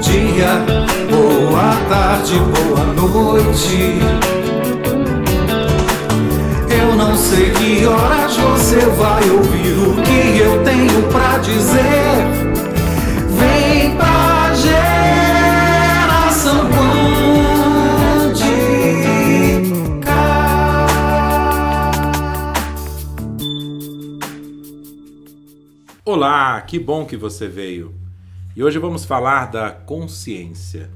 dia, boa tarde, boa noite. Eu não sei que horas você vai ouvir o que eu tenho pra dizer. Vem pra geração Olá, que bom que você veio. E hoje vamos falar da consciência.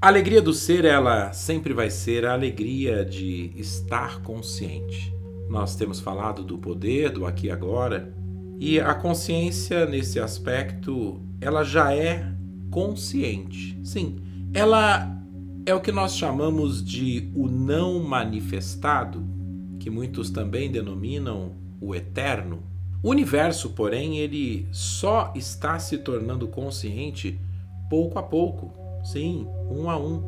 A alegria do ser, ela sempre vai ser a alegria de estar consciente. Nós temos falado do poder, do aqui e agora, e a consciência nesse aspecto, ela já é consciente. Sim, ela é o que nós chamamos de o não manifestado, que muitos também denominam o eterno. O universo, porém, ele só está se tornando consciente pouco a pouco, sim, um a um.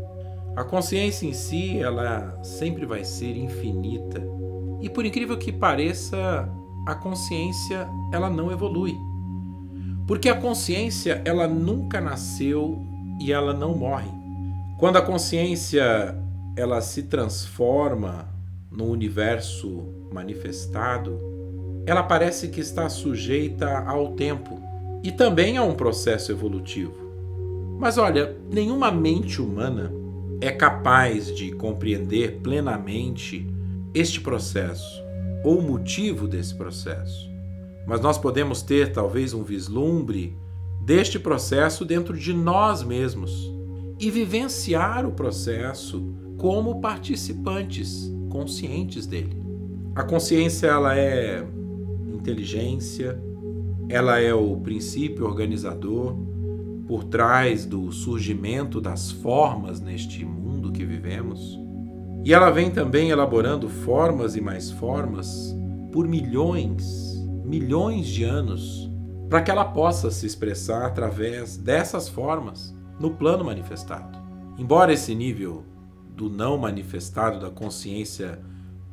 A consciência em si, ela sempre vai ser infinita. E por incrível que pareça, a consciência, ela não evolui. Porque a consciência, ela nunca nasceu e ela não morre. Quando a consciência, ela se transforma no universo manifestado, ela parece que está sujeita ao tempo e também a um processo evolutivo. Mas olha, nenhuma mente humana é capaz de compreender plenamente este processo ou o motivo desse processo. Mas nós podemos ter talvez um vislumbre deste processo dentro de nós mesmos e vivenciar o processo como participantes conscientes dele. A consciência ela é inteligência, ela é o princípio organizador por trás do surgimento das formas neste mundo que vivemos. E ela vem também elaborando formas e mais formas por milhões, milhões de anos, para que ela possa se expressar através dessas formas no plano manifestado. Embora esse nível do não manifestado da consciência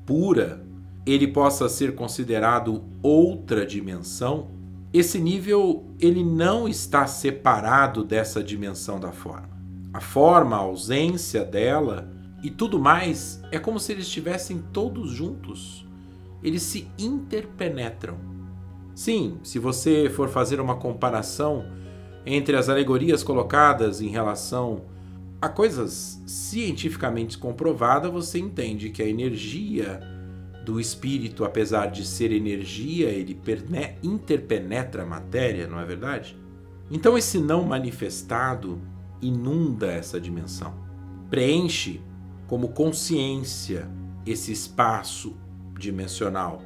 pura ele possa ser considerado outra dimensão, esse nível ele não está separado dessa dimensão da forma. A forma, a ausência dela e tudo mais é como se eles estivessem todos juntos. Eles se interpenetram. Sim, se você for fazer uma comparação entre as alegorias colocadas em relação a coisas cientificamente comprovadas, você entende que a energia do espírito, apesar de ser energia, ele interpenetra a matéria, não é verdade? Então esse não manifestado inunda essa dimensão, preenche como consciência esse espaço dimensional,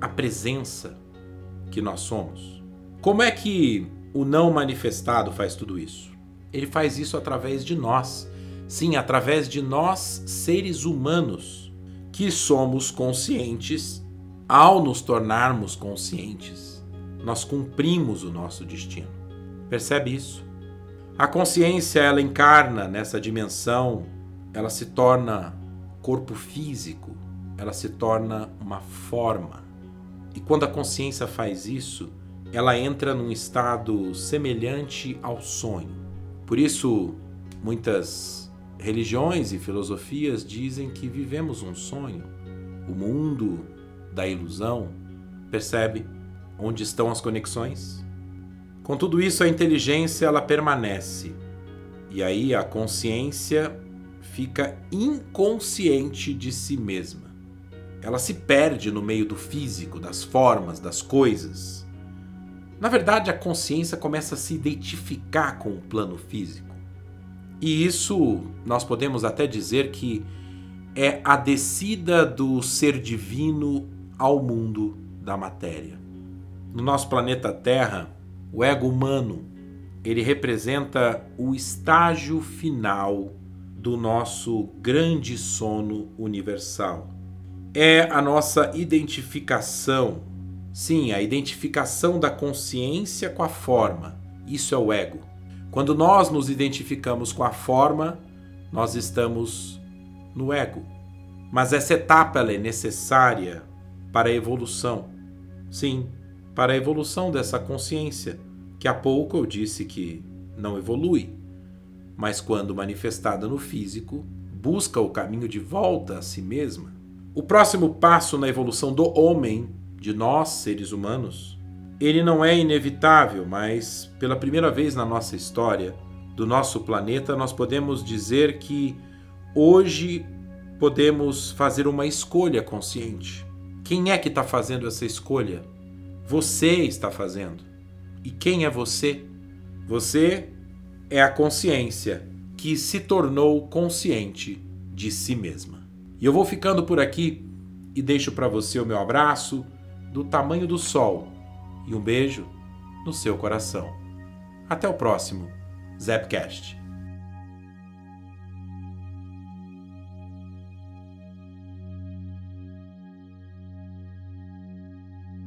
a presença que nós somos. Como é que o não manifestado faz tudo isso? Ele faz isso através de nós. Sim, através de nós, seres humanos que somos conscientes, ao nos tornarmos conscientes, nós cumprimos o nosso destino. Percebe isso? A consciência ela encarna nessa dimensão, ela se torna corpo físico, ela se torna uma forma. E quando a consciência faz isso, ela entra num estado semelhante ao sonho. Por isso, muitas Religiões e filosofias dizem que vivemos um sonho, o mundo da ilusão. Percebe onde estão as conexões? Com tudo isso, a inteligência ela permanece. E aí a consciência fica inconsciente de si mesma. Ela se perde no meio do físico, das formas, das coisas. Na verdade, a consciência começa a se identificar com o plano físico. E isso nós podemos até dizer que é a descida do ser divino ao mundo da matéria. No nosso planeta Terra, o ego humano, ele representa o estágio final do nosso grande sono universal. É a nossa identificação, sim, a identificação da consciência com a forma. Isso é o ego. Quando nós nos identificamos com a forma, nós estamos no ego. Mas essa etapa é necessária para a evolução. Sim, para a evolução dessa consciência, que há pouco eu disse que não evolui. mas quando manifestada no físico, busca o caminho de volta a si mesma. O próximo passo na evolução do homem, de nós, seres humanos, ele não é inevitável, mas pela primeira vez na nossa história do nosso planeta, nós podemos dizer que hoje podemos fazer uma escolha consciente. Quem é que está fazendo essa escolha? Você está fazendo. E quem é você? Você é a consciência que se tornou consciente de si mesma. E eu vou ficando por aqui e deixo para você o meu abraço do tamanho do sol e um beijo no seu coração. Até o próximo Zapcast.